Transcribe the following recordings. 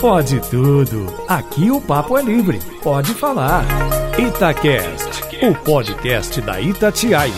Pode tudo. Aqui o papo é livre. Pode falar. Itacast, o podcast da Itatiaia.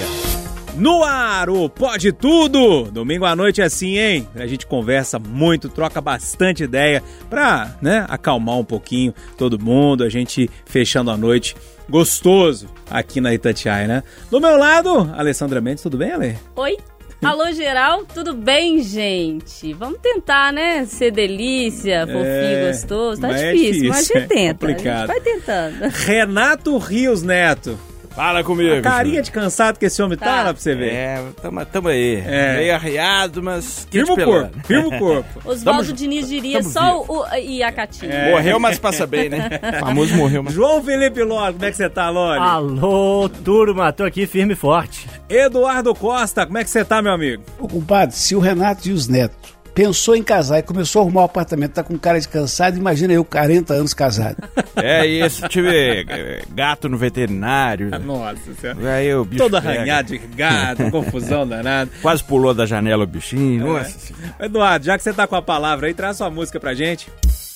No ar, o Pode Tudo! Domingo à noite é assim, hein? A gente conversa muito, troca bastante ideia pra, né, acalmar um pouquinho todo mundo, a gente fechando a noite gostoso aqui na Itatiaia, né? Do meu lado, Alessandra Mendes, tudo bem, Ale? Oi, Alô, geral, tudo bem, gente? Vamos tentar, né? Ser delícia, fofinho, é, gostoso. Tá difícil, é difícil, mas a gente tenta. É complicado. A gente vai tentando. Renato Rios Neto. Fala comigo. A carinha de cansado que esse homem tá, tá lá pra você ver. É, tamo, tamo aí. É. Meio arriado, mas. Firma o corpo, firma o corpo. Oswaldo Diniz diria só o, o, e a Catinha. É. Morreu, mas passa bem, né? O famoso morreu, mas. João Felipe Lore, como é que você tá, Lore? Alô, turma, tô aqui firme e forte. Eduardo Costa, como é que você tá, meu amigo? Ô, compadre, se o Renato e os netos pensou em casar e começou a arrumar o um apartamento, tá com cara de cansado, imagina eu, 40 anos casado. É isso, tive é, gato no veterinário. Nossa senhora. Aí o bicho Todo arranhado de gato, confusão danada. Quase pulou da janela o bichinho. É. Nossa Eduardo, já que você tá com a palavra aí, traz sua música pra gente.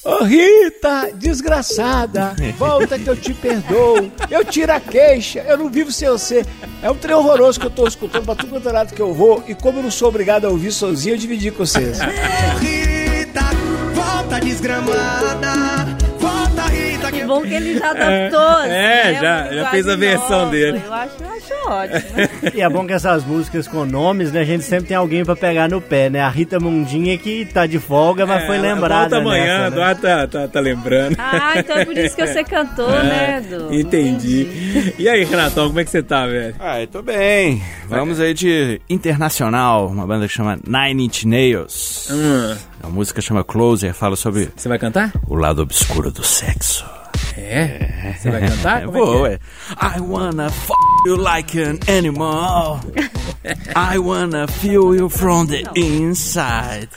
Ô Rita, desgraçada, volta que eu te perdoo. Eu tiro a queixa, eu não vivo sem você. É um trem horroroso que eu tô escutando pra tudo quanto é lado que eu vou. E como eu não sou obrigado a ouvir sozinho, eu dividi com vocês. Rita, volta desgramada bom que ele já adaptou. É, é já, já fez a versão novo. dele. Eu acho, eu acho ótimo. e é bom que essas músicas com nomes, né? A gente sempre tem alguém pra pegar no pé, né? A Rita Mundinha que tá de folga, mas é, foi lembrada. Volta amanhã, nessa, né? tá, tá, tá lembrando. Ah, então é por isso que você cantou, é, né, Edu? Entendi. entendi. E aí, Renatão, como é que você tá, velho? Ah, eu tô bem. Vamos aí de Internacional, uma banda que chama Nine Inch Nails. Hum. A música chama Closer, fala sobre. Você vai cantar? O lado obscuro do sexo. É? Você vai cantar? Como Vou, é, é? I wanna f you like an animal. I wanna feel you from the inside.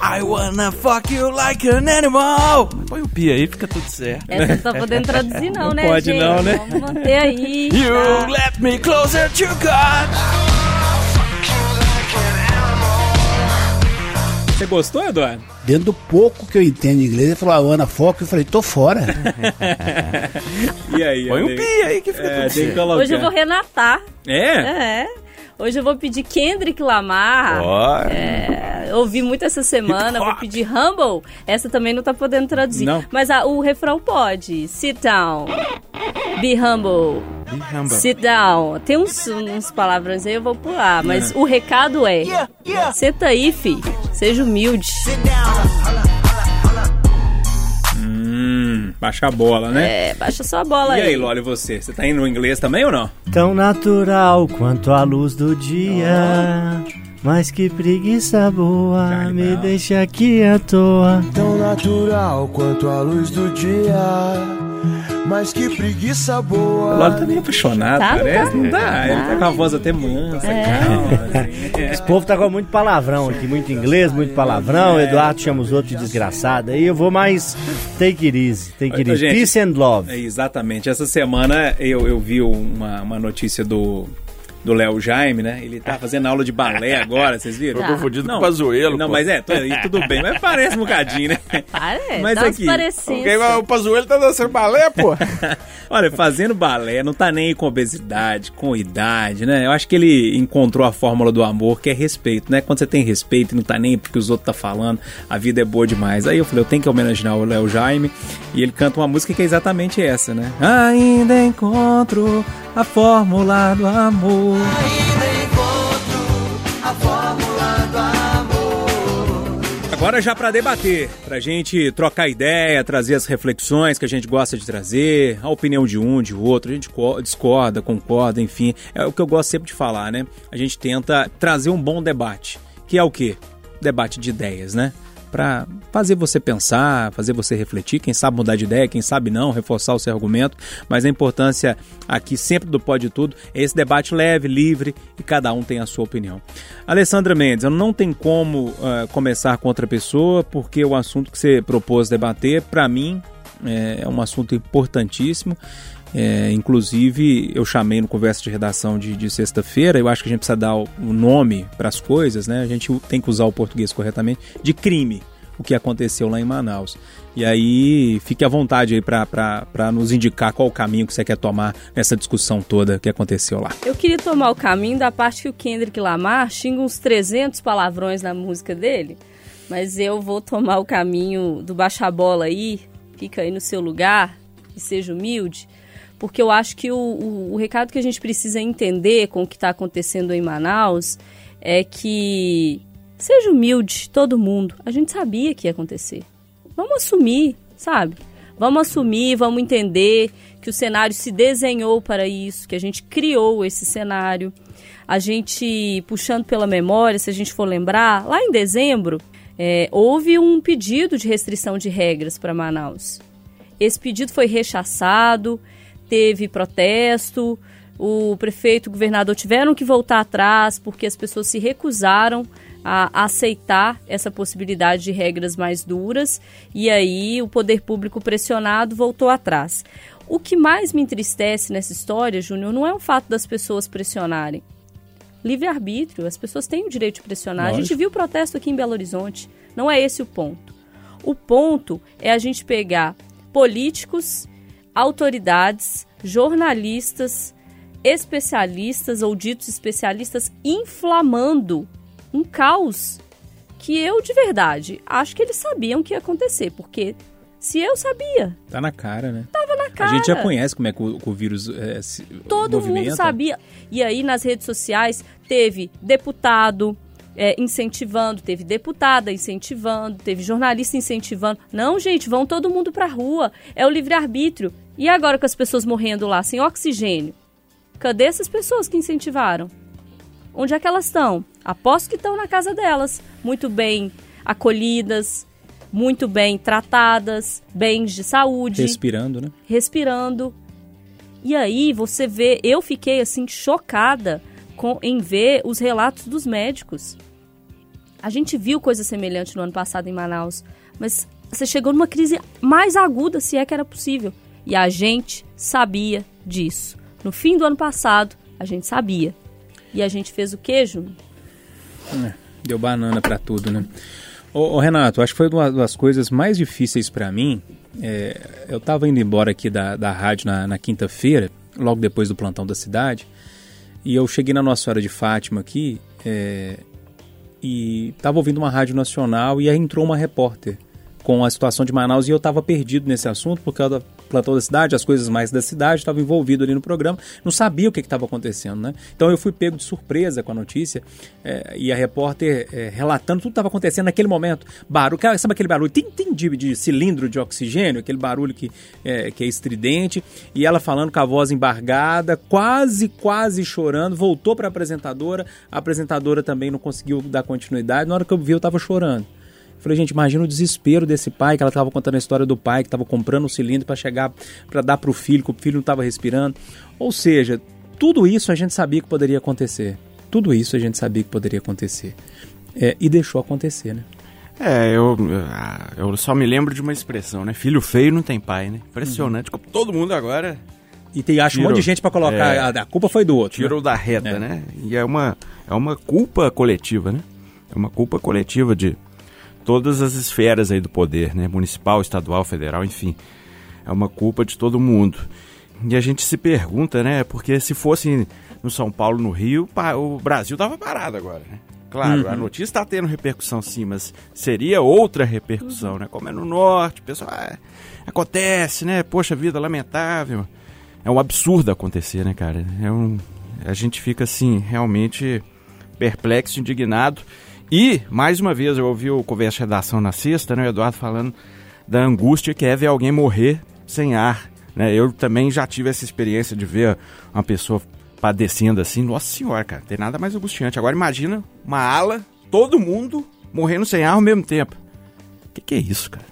I wanna fuck you like an animal. Põe o pi aí, fica tudo certo. Essa não tá podendo traduzir não, não né, pode gente? não, né? Vamos manter aí. You tá? let me closer to God. Você gostou, Eduardo? Dentro do pouco que eu entendo inglês, ele falou, a ah, Ana Foca, eu falei, tô fora. e aí? Põe um pi aí que fica é, tudo Hoje eu vou renatar. É? É. Hoje eu vou pedir Kendrick Lamar. Oh. É, ouvi muito essa semana. Vou pedir Humble. Essa também não tá podendo traduzir. Não. Mas a, o refrão pode. Sit down. Be humble. Be humble. Sit down. Tem uns, uns palavrões aí, eu vou pular. Mas yeah. o recado é: yeah, yeah. senta aí, fi. Seja humilde. Down. Baixa a bola, né? É, baixa só a bola e aí. E aí, Loli, você? Você tá indo no inglês também ou não? Tão natural quanto a luz do dia. Mas que preguiça boa, me deixa aqui à toa. Tão natural quanto a luz do dia mas que preguiça boa. O Lolo tá meio apaixonado, tá, parece. Tá, não dá. Ele tá com a voz até mansa, é. calma. Esse povo tá com muito palavrão aqui, muito inglês, muito palavrão. É. Eduardo chama os outros de desgraçado. Aí eu vou mais take it easy, take it easy. Gente, Peace and love. É, exatamente. Essa semana eu, eu vi uma, uma notícia do do Léo Jaime, né? Ele tá fazendo aula de balé agora, vocês viram? Tô confundido não, com o Pazuelo. Não, pô. mas é, tudo bem, mas parece um bocadinho, né? Parece, mas tá aqui, okay, o Pazuelo tá dançando balé, pô. Olha, fazendo balé, não tá nem com obesidade, com idade, né? Eu acho que ele encontrou a fórmula do amor, que é respeito, né? Quando você tem respeito e não tá nem porque os outros tá falando, a vida é boa demais. Aí eu falei, eu tenho que homenagear o Léo Jaime, e ele canta uma música que é exatamente essa, né? Ainda encontro a fórmula do amor. Agora já para debater, pra gente trocar ideia, trazer as reflexões que a gente gosta de trazer, a opinião de um, de outro, a gente discorda, concorda, enfim, é o que eu gosto sempre de falar, né? A gente tenta trazer um bom debate, que é o quê? Debate de ideias, né? Para fazer você pensar, fazer você refletir, quem sabe mudar de ideia, quem sabe não, reforçar o seu argumento, mas a importância aqui sempre do Pode Tudo é esse debate leve, livre e cada um tem a sua opinião. Alessandra Mendes, eu não tem como uh, começar com outra pessoa, porque o assunto que você propôs debater, para mim, é, é um assunto importantíssimo. É, inclusive, eu chamei no conversa de redação de, de sexta-feira, eu acho que a gente precisa dar o nome para as coisas, né? A gente tem que usar o português corretamente, de crime o que aconteceu lá em Manaus. E aí, fique à vontade aí para nos indicar qual o caminho que você quer tomar nessa discussão toda que aconteceu lá. Eu queria tomar o caminho da parte que o Kendrick Lamar xinga uns 300 palavrões na música dele, mas eu vou tomar o caminho do baixa bola aí, fica aí no seu lugar e seja humilde, porque eu acho que o, o, o recado que a gente precisa entender com o que está acontecendo em Manaus é que seja humilde, todo mundo. A gente sabia que ia acontecer. Vamos assumir, sabe? Vamos assumir, vamos entender que o cenário se desenhou para isso, que a gente criou esse cenário. A gente, puxando pela memória, se a gente for lembrar, lá em dezembro, é, houve um pedido de restrição de regras para Manaus. Esse pedido foi rechaçado, teve protesto, o prefeito e o governador tiveram que voltar atrás porque as pessoas se recusaram a aceitar essa possibilidade de regras mais duras e aí o poder público pressionado voltou atrás. O que mais me entristece nessa história, Júnior, não é o fato das pessoas pressionarem. Livre-arbítrio, as pessoas têm o direito de pressionar. Lógico. A gente viu o protesto aqui em Belo Horizonte. Não é esse o ponto. O ponto é a gente pegar políticos, autoridades, jornalistas, especialistas ou ditos especialistas inflamando um caos que eu de verdade acho que eles sabiam que ia acontecer, porque se eu sabia. Tá na cara, né? Tava na cara. A gente já conhece como é que o, que o vírus é, se Todo movimenta. mundo sabia. E aí nas redes sociais teve deputado é, incentivando, teve deputada incentivando, teve jornalista incentivando. Não, gente, vão todo mundo pra rua. É o livre-arbítrio. E agora com as pessoas morrendo lá sem oxigênio? Cadê essas pessoas que incentivaram? Onde é que elas estão? Aposto que estão na casa delas, muito bem acolhidas, muito bem tratadas, bens de saúde. Respirando, né? Respirando. E aí você vê, eu fiquei assim chocada com, em ver os relatos dos médicos. A gente viu coisa semelhante no ano passado em Manaus, mas você chegou numa crise mais aguda, se é que era possível. E a gente sabia disso. No fim do ano passado, a gente sabia. E a gente fez o queijo? É, deu banana para tudo, né? Ô, ô, Renato, acho que foi uma das coisas mais difíceis para mim. É, eu estava indo embora aqui da, da rádio na, na quinta-feira, logo depois do plantão da cidade, e eu cheguei na Nossa Senhora de Fátima aqui é, e estava ouvindo uma rádio nacional e aí entrou uma repórter com a situação de Manaus e eu estava perdido nesse assunto porque eu plantão da cidade, as coisas mais da cidade, estava envolvido ali no programa, não sabia o que estava acontecendo, né? Então eu fui pego de surpresa com a notícia é, e a repórter é, relatando tudo que estava acontecendo naquele momento. Barulho, sabe aquele barulho tem, tem de, de cilindro de oxigênio, aquele barulho que é, que é estridente, e ela falando com a voz embargada, quase, quase chorando, voltou para a apresentadora, a apresentadora também não conseguiu dar continuidade, na hora que eu vi eu estava chorando. Falei, gente, imagina o desespero desse pai, que ela estava contando a história do pai, que estava comprando o um cilindro para chegar, para dar para o filho, que o filho não estava respirando. Ou seja, tudo isso a gente sabia que poderia acontecer. Tudo isso a gente sabia que poderia acontecer. É, e deixou acontecer, né? É, eu, ah, eu só me lembro de uma expressão, né? Filho feio não tem pai, né? Impressionante, uhum. como todo mundo agora. E tem, acho, tirou, um monte de gente para colocar, é, a, a, culpa foi do outro. Tirou né? da reta, é. né? E é uma, é uma culpa coletiva, né? É uma culpa coletiva de, todas as esferas aí do poder, né? Municipal, estadual, federal, enfim. É uma culpa de todo mundo. E a gente se pergunta, né? Porque se fosse no São Paulo, no Rio, o Brasil tava parado agora, né? Claro, uhum. a notícia está tendo repercussão sim, mas seria outra repercussão, uhum. né? Como é no norte, pessoal, ah, acontece, né? Poxa vida, lamentável. É um absurdo acontecer, né, cara? É um, a gente fica assim, realmente perplexo, indignado. E, mais uma vez, eu ouvi o Conversa Redação na sexta, né, o Eduardo falando da angústia que é ver alguém morrer sem ar. Né? Eu também já tive essa experiência de ver uma pessoa padecendo assim. Nossa senhora, cara, tem nada mais angustiante. Agora imagina uma ala, todo mundo morrendo sem ar ao mesmo tempo. O que, que é isso, cara?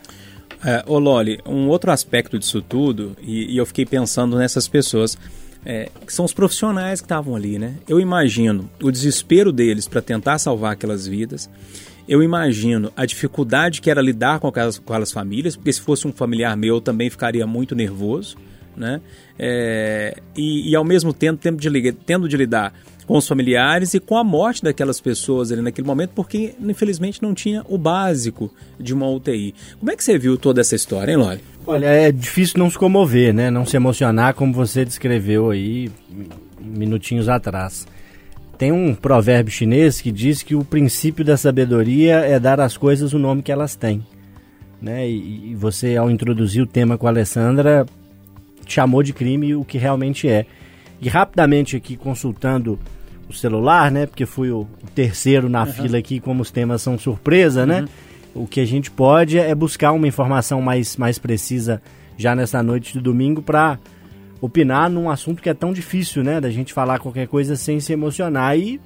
É, ô Loli, um outro aspecto disso tudo, e, e eu fiquei pensando nessas pessoas é, que são os profissionais que estavam ali, né? Eu imagino o desespero deles para tentar salvar aquelas vidas. Eu imagino a dificuldade que era lidar com aquelas, com aquelas famílias, porque se fosse um familiar meu eu também ficaria muito nervoso, né? É, e, e, ao mesmo tempo tendo de, tendo de lidar com os familiares e com a morte daquelas pessoas ali naquele momento, porque infelizmente não tinha o básico de uma UTI. Como é que você viu toda essa história, hein, Loli? Olha, é difícil não se comover, né? Não se emocionar como você descreveu aí minutinhos atrás. Tem um provérbio chinês que diz que o princípio da sabedoria é dar às coisas o nome que elas têm. Né? E, e você, ao introduzir o tema com a Alessandra, chamou de crime o que realmente é. E rapidamente aqui consultando o celular, né? Porque fui o, terceiro na uhum. fila aqui, como os temas são surpresa, né? O que a gente pode é buscar uma informação mais, mais precisa já nessa noite de domingo para opinar num assunto que é tão difícil, né? Da gente falar qualquer coisa sem se emocionar. E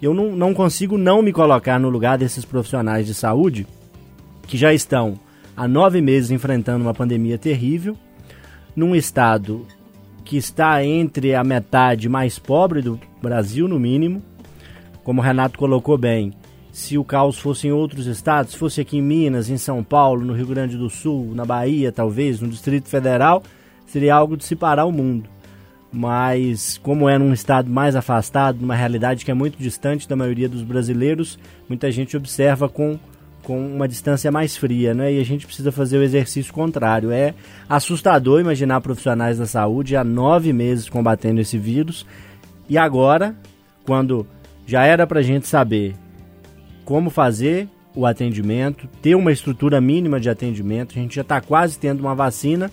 eu não, não consigo não me colocar no lugar desses profissionais de saúde que já estão há nove meses enfrentando uma pandemia terrível, num estado que está entre a metade mais pobre do Brasil, no mínimo. Como o Renato colocou bem, se o caos fosse em outros estados, fosse aqui em Minas, em São Paulo, no Rio Grande do Sul, na Bahia, talvez, no Distrito Federal, seria algo de se parar o mundo. Mas, como é num estado mais afastado, numa realidade que é muito distante da maioria dos brasileiros, muita gente observa com, com uma distância mais fria, né? E a gente precisa fazer o exercício contrário. É assustador imaginar profissionais da saúde há nove meses combatendo esse vírus e agora, quando já era para a gente saber como fazer o atendimento, ter uma estrutura mínima de atendimento, a gente já está quase tendo uma vacina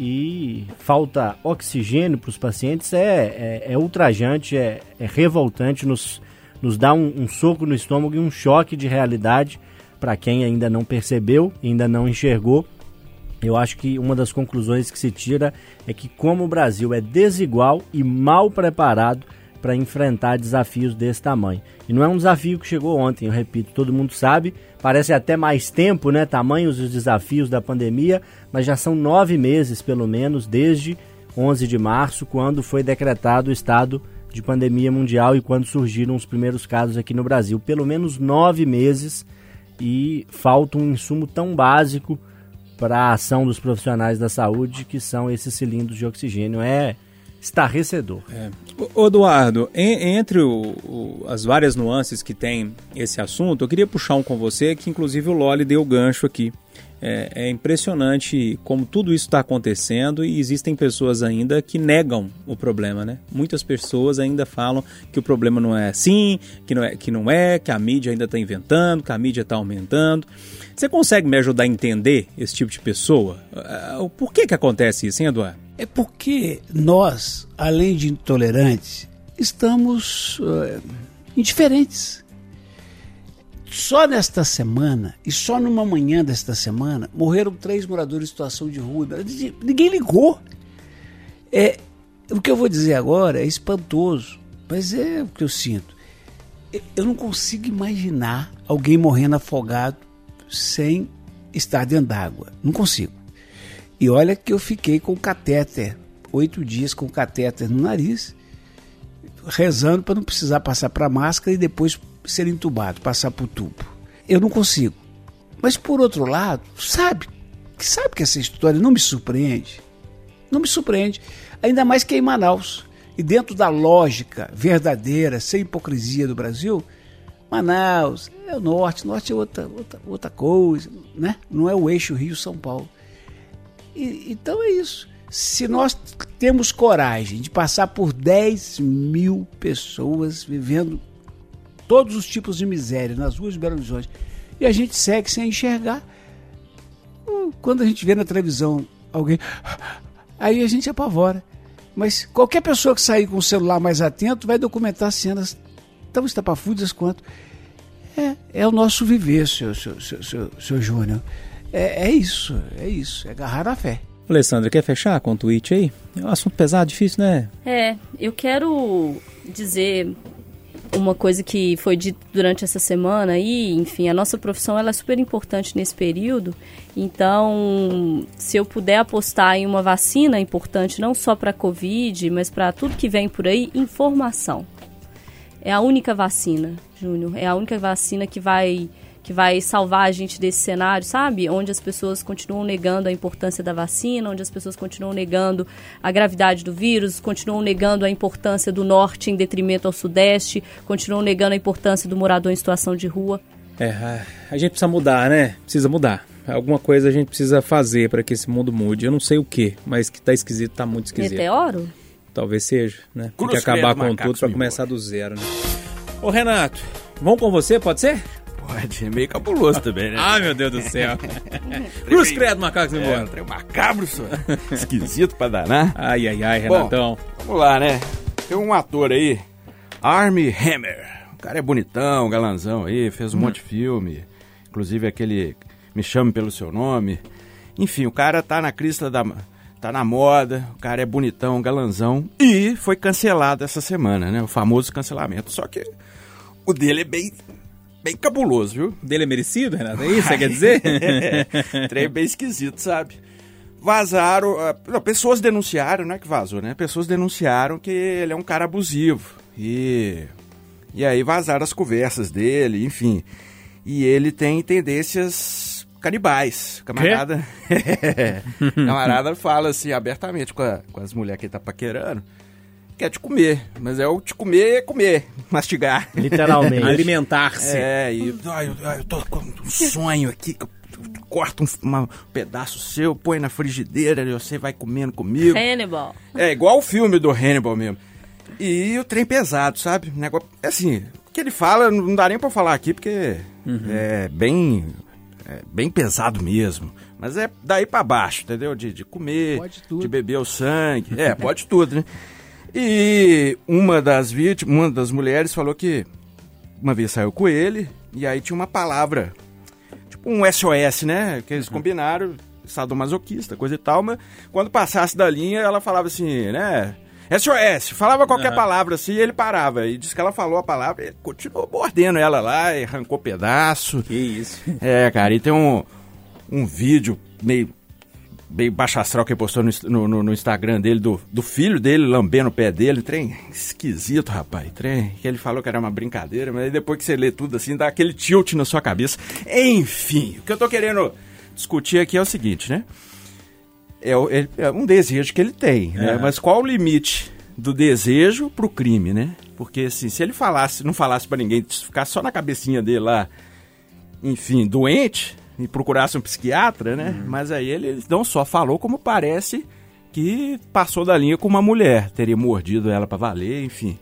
e falta oxigênio para os pacientes é, é, é ultrajante, é, é, revoltante, nos, nos dá um, um, soco no estômago e um choque de realidade para quem ainda não percebeu, ainda não enxergou. Eu acho que uma das conclusões que se tira é que, como o Brasil é desigual e mal preparado para enfrentar desafios desse tamanho. E não é um desafio que chegou ontem, eu repito, todo mundo sabe, parece até mais tempo, né? Tamanhos os desafios da pandemia, mas já são nove meses, pelo menos, desde 11 de março, quando foi decretado o estado de pandemia mundial e quando surgiram os primeiros casos aqui no Brasil. Pelo menos nove meses e falta um insumo tão básico para a ação dos profissionais da saúde, que são esses cilindros de oxigênio. É estarrecedor. É. O, Eduardo, entre o, o, as várias nuances que tem esse assunto, eu queria puxar um com você, que inclusive o Loli deu gancho aqui. É, é impressionante como tudo isso está acontecendo e existem pessoas ainda que negam o problema, né? Muitas pessoas ainda falam que o problema não é assim, que não é, que, não é, que a mídia ainda está inventando, que a mídia está aumentando. Você consegue me ajudar a entender esse tipo de pessoa? Uh, por que, que acontece isso, hein, Eduardo? É porque nós, além de intolerantes, estamos uh, indiferentes. Só nesta semana, e só numa manhã desta semana, morreram três moradores em situação de rua. Ninguém ligou. É, o que eu vou dizer agora é espantoso, mas é o que eu sinto. Eu não consigo imaginar alguém morrendo afogado sem estar dentro d'água. Não consigo. E olha que eu fiquei com catéter, oito dias com catéter no nariz, rezando para não precisar passar para máscara e depois ser entubado, passar por tubo. Eu não consigo. Mas por outro lado, sabe, sabe que essa história não me surpreende? Não me surpreende, ainda mais que é em Manaus. E dentro da lógica verdadeira, sem hipocrisia do Brasil, Manaus é o norte, norte é outra, outra, outra coisa, né? Não é o eixo Rio-São Paulo. E, então é isso. Se nós temos coragem de passar por 10 mil pessoas vivendo todos os tipos de miséria nas ruas de Belo Horizonte e a gente segue sem enxergar, quando a gente vê na televisão alguém, aí a gente apavora. Mas qualquer pessoa que sair com o celular mais atento vai documentar cenas tão estapafúdias quanto. É, é o nosso viver, seu, seu, seu, seu, seu Júnior. É, é isso, é isso, é agarrar a fé. Alessandra, quer fechar com o tweet aí? É um assunto pesado, difícil, né? É, eu quero dizer uma coisa que foi dita durante essa semana aí, enfim, a nossa profissão ela é super importante nesse período. Então, se eu puder apostar em uma vacina importante não só para a Covid, mas para tudo que vem por aí, informação. É a única vacina, Júnior, é a única vacina que vai que vai salvar a gente desse cenário, sabe? Onde as pessoas continuam negando a importância da vacina, onde as pessoas continuam negando a gravidade do vírus, continuam negando a importância do norte em detrimento ao sudeste, continuam negando a importância do morador em situação de rua. É, a gente precisa mudar, né? Precisa mudar. Alguma coisa a gente precisa fazer para que esse mundo mude. Eu não sei o que, mas que tá esquisito, tá muito esquisito. Meteoro? Talvez seja, né? Tem que acabar com tudo para começar do zero, né? Ô Renato, vamos com você, pode ser? Pode, é meio cabuloso também, né? Ai, meu Deus do céu. Cruz credo, macacos é, embora. um trem macabro, senhor. Esquisito pra danar. Ai, ai, ai, Renatão. Bom, vamos lá, né? Tem um ator aí, Armie Hammer. O cara é bonitão, galanzão aí, fez um hum. monte de filme. Inclusive aquele Me Chame Pelo Seu Nome. Enfim, o cara tá na crista da... Tá na moda, o cara é bonitão, galanzão. E foi cancelado essa semana, né? O famoso cancelamento. Só que o dele é bem bem cabuloso, viu? Dele é merecido, Renato? É isso que você quer dizer? é, trem bem esquisito, sabe? Vazaram, uh, não, pessoas denunciaram, não é que vazou, né? Pessoas denunciaram que ele é um cara abusivo. E, e aí vazaram as conversas dele, enfim. E ele tem tendências canibais. Camarada. camarada fala assim abertamente com, a, com as mulheres que ele tá paquerando quer te comer. Mas é o te comer é comer, mastigar. Literalmente. Alimentar-se. É, e ai, eu, eu tô com um sonho aqui que eu corto um, uma, um pedaço seu, põe na frigideira e você vai comendo comigo. Hannibal. É, igual o filme do Hannibal mesmo. E o trem pesado, sabe? Negócio, é assim, o que ele fala, não dá nem pra falar aqui, porque uhum. é bem é bem pesado mesmo. Mas é daí para baixo, entendeu? De, de comer, de beber o sangue. É, pode tudo, né? E uma das vítimas, uma das mulheres falou que uma vez saiu com ele e aí tinha uma palavra, tipo um SOS, né? Que eles combinaram, sadomasoquista, coisa e tal, mas quando passasse da linha ela falava assim, né? SOS, falava qualquer uhum. palavra assim e ele parava. E disse que ela falou a palavra e continuou mordendo ela lá e arrancou pedaço. Que isso. É, cara, e tem um, um vídeo meio baixo astral que ele postou no, no, no, Instagram dele, do, do filho dele lambendo o pé dele. Trem esquisito, rapaz. Trem que ele falou que era uma brincadeira, mas depois que você lê tudo assim, dá aquele tilt na sua cabeça. Enfim, o que eu tô querendo discutir aqui é o seguinte, né? É, é um desejo que ele tem, né? É. Mas qual o limite do desejo pro crime, né? Porque assim, se ele falasse, não falasse para ninguém, ficasse só na cabecinha dele lá, enfim, doente, e procurasse um psiquiatra, né? Uhum. Mas aí ele não só falou, como parece que passou da linha com uma mulher, teria mordido ela para valer, enfim.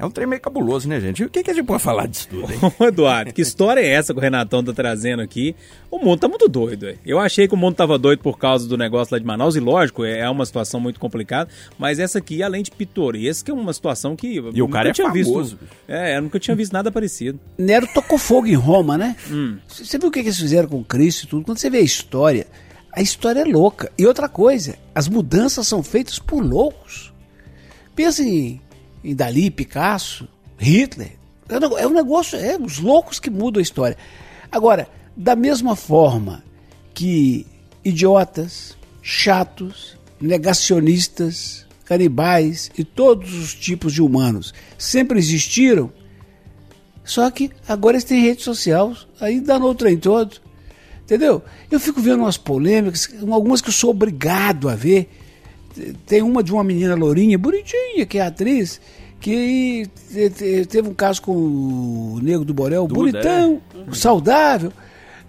É um trem meio cabuloso, né, gente? E o que, que a gente pode falar disso tudo, hein? Eduardo, que história é essa que o Renatão tá trazendo aqui? O mundo tá muito doido, é. Eu achei que o mundo tava doido por causa do negócio lá de Manaus, e lógico, é uma situação muito complicada, mas essa aqui, além de pitoresca, é uma situação que e o cara é tinha famoso. visto. É, eu nunca tinha visto nada parecido. Nero tocou fogo em Roma, né? Hum. Você viu o que eles fizeram com Cristo e tudo? Quando você vê a história, a história é louca. E outra coisa, as mudanças são feitas por loucos. Pensa em, em Dali, Picasso, Hitler. É um negócio, é os loucos que mudam a história. Agora, da mesma forma que idiotas, chatos, negacionistas, canibais e todos os tipos de humanos sempre existiram, só que agora eles têm rede social, aí dá no trem todo. Entendeu? Eu fico vendo umas polêmicas, algumas que eu sou obrigado a ver. Tem uma de uma menina lourinha, bonitinha, que é atriz, que teve um caso com o Nego do Borel, Duda, bonitão, é. saudável.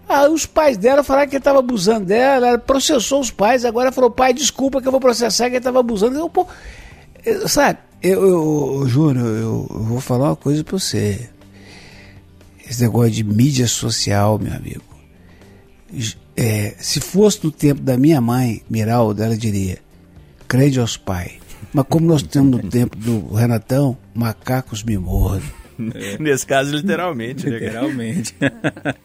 Ah, os pais dela falaram que ele estava abusando dela, ela processou os pais, agora falou, pai, desculpa que eu vou processar que ele estava abusando. Eu, pô, eu, sabe, eu, eu, eu juro, eu, eu, vou falar uma coisa para você. Esse negócio de mídia social, meu amigo. É, se fosse no tempo da minha mãe, Miralda, ela diria, crede aos pais mas como nós temos no tempo do Renatão, macacos me mordem. É. Nesse caso, literalmente. Né? Literalmente.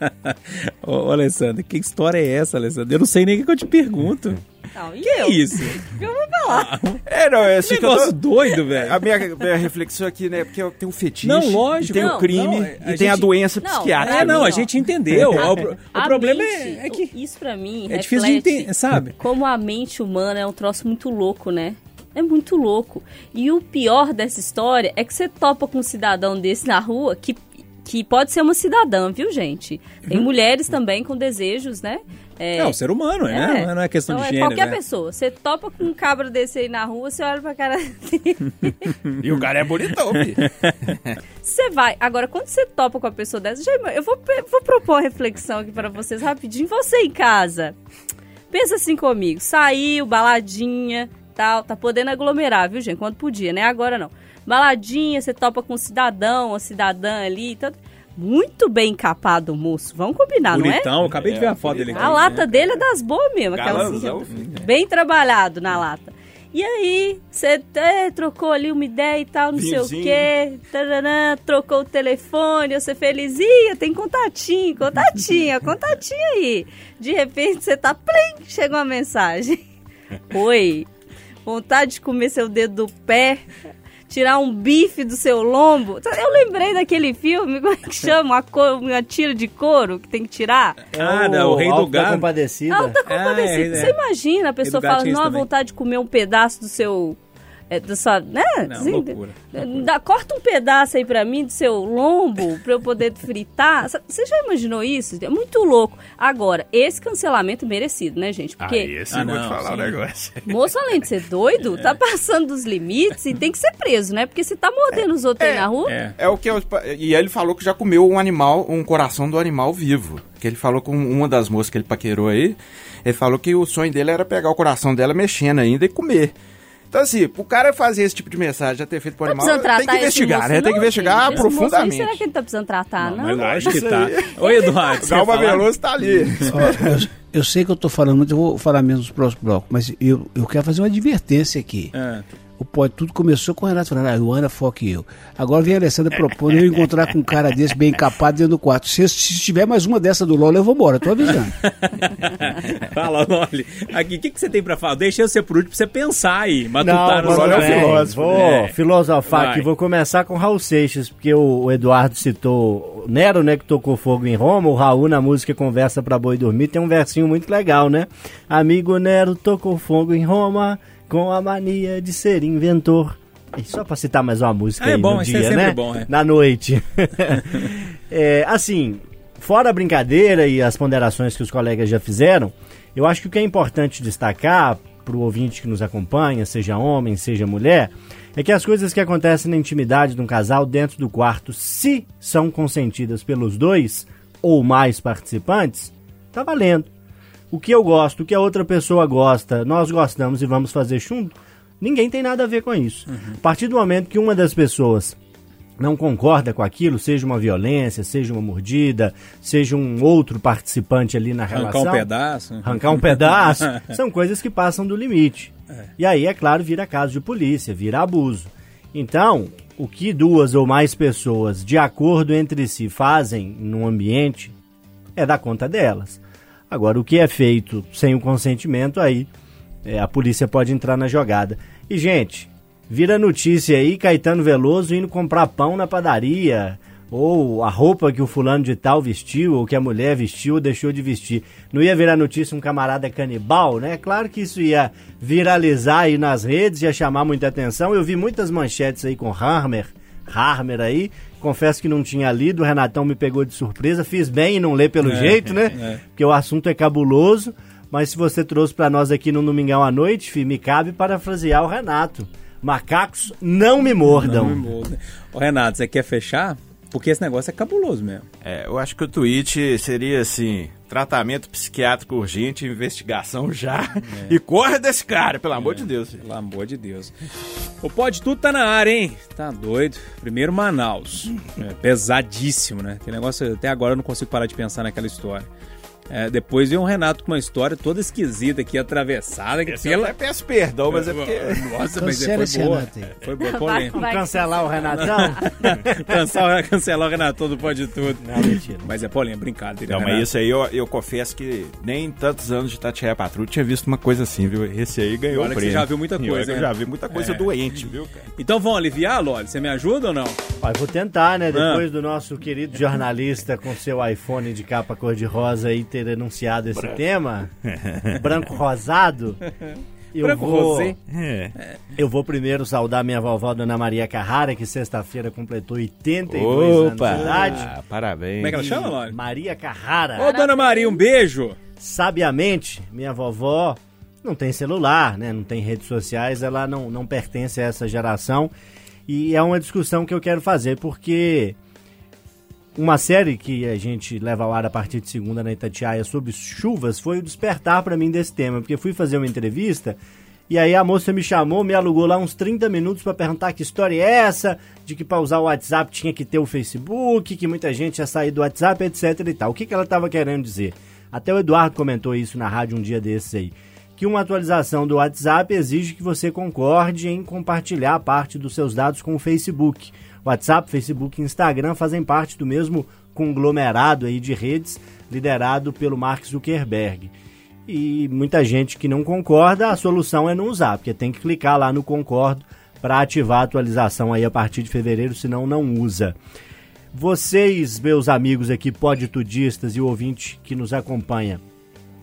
ô, ô, Alessandra, que história é essa, Alessandra? Eu não sei nem o que eu te pergunto. Não, que eu? isso? Eu vou falar. É, não, é assim que Negócio tô... doido, velho. A minha, minha reflexão aqui, né, porque tem um fetiche. Não, lógico. tem não, o crime não, e tem gente... a doença não, psiquiátrica. É, não, a gente entendeu. A, o, o problema mente, é, é, que... Isso pra mim É difícil de entender, sabe? Como a mente humana é um troço muito louco, né? É muito louco. E o pior dessa história é que você topa com um cidadão desse na rua que que pode ser uma cidadã, viu, gente? Tem uhum. mulheres também com desejos, né? É, é o ser humano, é, né? Não é questão então, de é gênero. Qualquer né? pessoa. Você topa com um cabra desse aí na rua, você olha pra cara E o cara é bonitão, Você vai. Agora, quando você topa com a pessoa dessa, já, eu vou, vou propor uma reflexão aqui para vocês rapidinho. Você em casa. Pensa assim comigo. Saiu, baladinha, tal. Tá podendo aglomerar, viu, gente? Quando podia, né? Agora não. Baladinha, você topa com um cidadão, uma cidadã ali. Tanto muito bem encapado o moço. Vamos combinar, Bonitão, não é? Bonitão, acabei de ver a foto dele. A lata dele é das boas mesmo. Aquela assim, bem trabalhado na lata. E aí, você é, trocou ali uma ideia e tal, não Vinhozinho. sei o quê, taranã, trocou o telefone, você felizinha, tem contatinho, contatinho, contatinho aí. De repente você tá, plim, chega uma mensagem. Oi, vontade de comer seu dedo do pé, tirar um bife do seu lombo. Eu lembrei daquele filme, como é que chama? Uma, uma tira de couro que tem que tirar. Ah, o, o Rei do Gado. Compadecida. Alta Compadecida. Ah, é, Você imagina a pessoa falando, não, vontade de comer um pedaço do seu é, da sua, né? Não, assim, loucura, Dá, corta um pedaço aí pra mim do seu lombo pra eu poder fritar. Você já imaginou isso? É muito louco. Agora, esse cancelamento merecido, né, gente? Porque. Ah, esse ah, eu vou te falar sim. um negócio. Moço, além de ser doido, tá passando dos limites e tem que ser preso, né? Porque você tá mordendo é, os outros é, aí na rua. É. é o que eu, E ele falou que já comeu um animal, um coração do animal vivo. Que ele falou com uma das moças que ele paquerou aí. Ele falou que o sonho dele era pegar o coração dela mexendo ainda e comer. Então, assim, o cara fazer esse tipo de mensagem, já ter feito pro tá animal, tem que investigar, né? Tem que investigar gente, profundamente. Aí, será que ele tá precisando tratar, não? não? Mas lógico que tá. Oi, Eduardo. Galma Veloso tá ali. Eu, sei que eu tô falando muito, eu vou falar menos nos próximos blocos, mas eu, eu quero fazer uma advertência aqui. É. O pode tudo começou com o Renato falando, ah, Luana foque eu. Agora vem a Alessandra propondo eu encontrar com um cara desse bem capado dentro do quarto. Se, se tiver mais uma dessa do Lola, eu vou embora, tô avisando. Fala, Loli. Aqui, o que, que você tem pra falar? Deixa eu ser por último pra você pensar aí. Mas Não, no Loli é o filósofo. Vou é. filosofar aqui, vou começar com Raul Seixas, porque o, o Eduardo citou Nero, né, que tocou fogo em Roma, o Raul na música Conversa pra Boi Dormir, tem um versinho muito legal, né? Amigo Nero tocou fogo em Roma com a mania de ser inventor. E só para citar mais uma música é aí bom, no dia, é né? Bom, é. Na noite. é, assim, fora a brincadeira e as ponderações que os colegas já fizeram, eu acho que o que é importante destacar para o ouvinte que nos acompanha, seja homem, seja mulher, é que as coisas que acontecem na intimidade de um casal dentro do quarto, se são consentidas pelos dois ou mais participantes, tá valendo o que eu gosto, o que a outra pessoa gosta, nós gostamos e vamos fazer junto, ninguém tem nada a ver com isso. Uhum. A partir do momento que uma das pessoas não concorda com aquilo, seja uma violência, seja uma mordida, seja um outro participante ali na relação. Arrancar um pedaço. Arrancar um pedaço. são coisas que passam do limite. É. E aí, é claro, vira caso de polícia, vira abuso. Então, o que duas ou mais pessoas, de acordo entre si, fazem num ambiente é da conta delas. Agora, o que é feito sem o consentimento, aí é, a polícia pode entrar na jogada. E, gente, vira notícia aí Caetano Veloso indo comprar pão na padaria, ou a roupa que o fulano de tal vestiu, ou que a mulher vestiu ou deixou de vestir. Não ia virar notícia um camarada canibal, né? Claro que isso ia viralizar aí nas redes, ia chamar muita atenção. Eu vi muitas manchetes aí com Harmer, Harmer aí, confesso que não tinha lido, o Renatão me pegou de surpresa, fiz bem em não ler pelo é, jeito, né? É. Porque o assunto é cabuloso, mas se você trouxe para nós aqui no Domingão à noite, filho, me cabe parafrasear o Renato. Macacos não me mordam. Não me mordam. Ô, Renato, você quer fechar? Porque esse negócio é cabuloso mesmo. É, eu acho que o tweet seria assim: tratamento psiquiátrico urgente, investigação já. É. E corre desse cara, pelo amor é. de Deus. Pelo amor de Deus. O Pode Tudo tá na área, hein? Tá doido. Primeiro Manaus. É, pesadíssimo, né? Que negócio, até agora eu não consigo parar de pensar naquela história. É, depois veio um Renato com uma história toda esquisita aqui, atravessada. Que pela... Eu até peço perdão, mas é porque... Nossa, mas é, foi boa. Foi boa, polêmica. Vamos cancelar o Renatão? cancelar, cancelar o Renato do Pode Tudo. Não, mentira. Mas é polêmica, brincadeira. Não, mas isso aí eu, eu confesso que nem tantos anos de Tatiaia Patrulha tinha visto uma coisa assim, viu? Esse aí ganhou Olha o prêmio. você já viu muita coisa, Eu, já vi muita coisa é. doente, viu, cara? Então vamos aliviar, Loli? Você me ajuda ou não? Ó, vou tentar, né? Depois ah. do nosso querido jornalista com seu iPhone de capa cor-de-rosa aí ter enunciado esse branco. tema, branco rosado, Eu vou, é. eu vou primeiro saudar minha vovó, Dona Maria Carrara, que sexta-feira completou 82 Opa, anos de idade. Ah, parabéns. Como é que ela chama, Lore? Maria Carrara. Ô, Dona Maria, um beijo. Sabiamente, minha vovó não tem celular, né? Não tem redes sociais, ela não, não pertence a essa geração. E é uma discussão que eu quero fazer, porque uma série que a gente leva ao ar a partir de segunda na Itatiaia sobre chuvas foi o despertar para mim desse tema, porque fui fazer uma entrevista e aí a moça me chamou, me alugou lá uns 30 minutos para perguntar que história é essa, de que para usar o WhatsApp tinha que ter o Facebook, que muita gente ia sair do WhatsApp, etc e tal. O que, que ela estava querendo dizer? Até o Eduardo comentou isso na rádio um dia desses aí. Que uma atualização do WhatsApp exige que você concorde em compartilhar parte dos seus dados com o Facebook. WhatsApp, Facebook e Instagram fazem parte do mesmo conglomerado aí de redes liderado pelo Mark Zuckerberg e muita gente que não concorda, a solução é não usar, porque tem que clicar lá no concordo para ativar a atualização aí a partir de fevereiro, senão não usa. Vocês, meus amigos aqui, poditudistas e ouvinte que nos acompanha,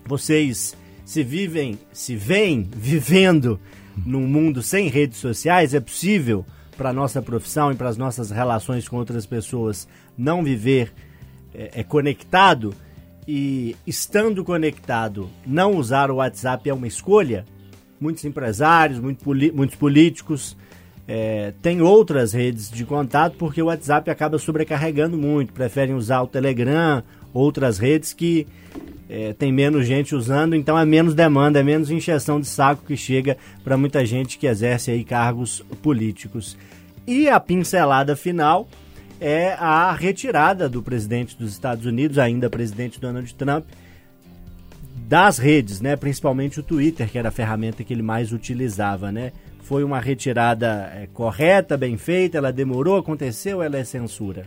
vocês se vivem, se veem vivendo num mundo sem redes sociais? É possível para a nossa profissão e para as nossas relações com outras pessoas não viver é, é conectado? e estando conectado, não usar o WhatsApp é uma escolha. Muitos empresários, muito muitos políticos é, têm outras redes de contato porque o WhatsApp acaba sobrecarregando muito. Preferem usar o Telegram, outras redes que é, tem menos gente usando, então é menos demanda, é menos injeção de saco que chega para muita gente que exerce aí cargos políticos. E a pincelada final é a retirada do presidente dos Estados Unidos, ainda presidente Donald Trump, das redes, né? Principalmente o Twitter, que era a ferramenta que ele mais utilizava, né? Foi uma retirada é, correta, bem feita, ela demorou, aconteceu, ela é censura?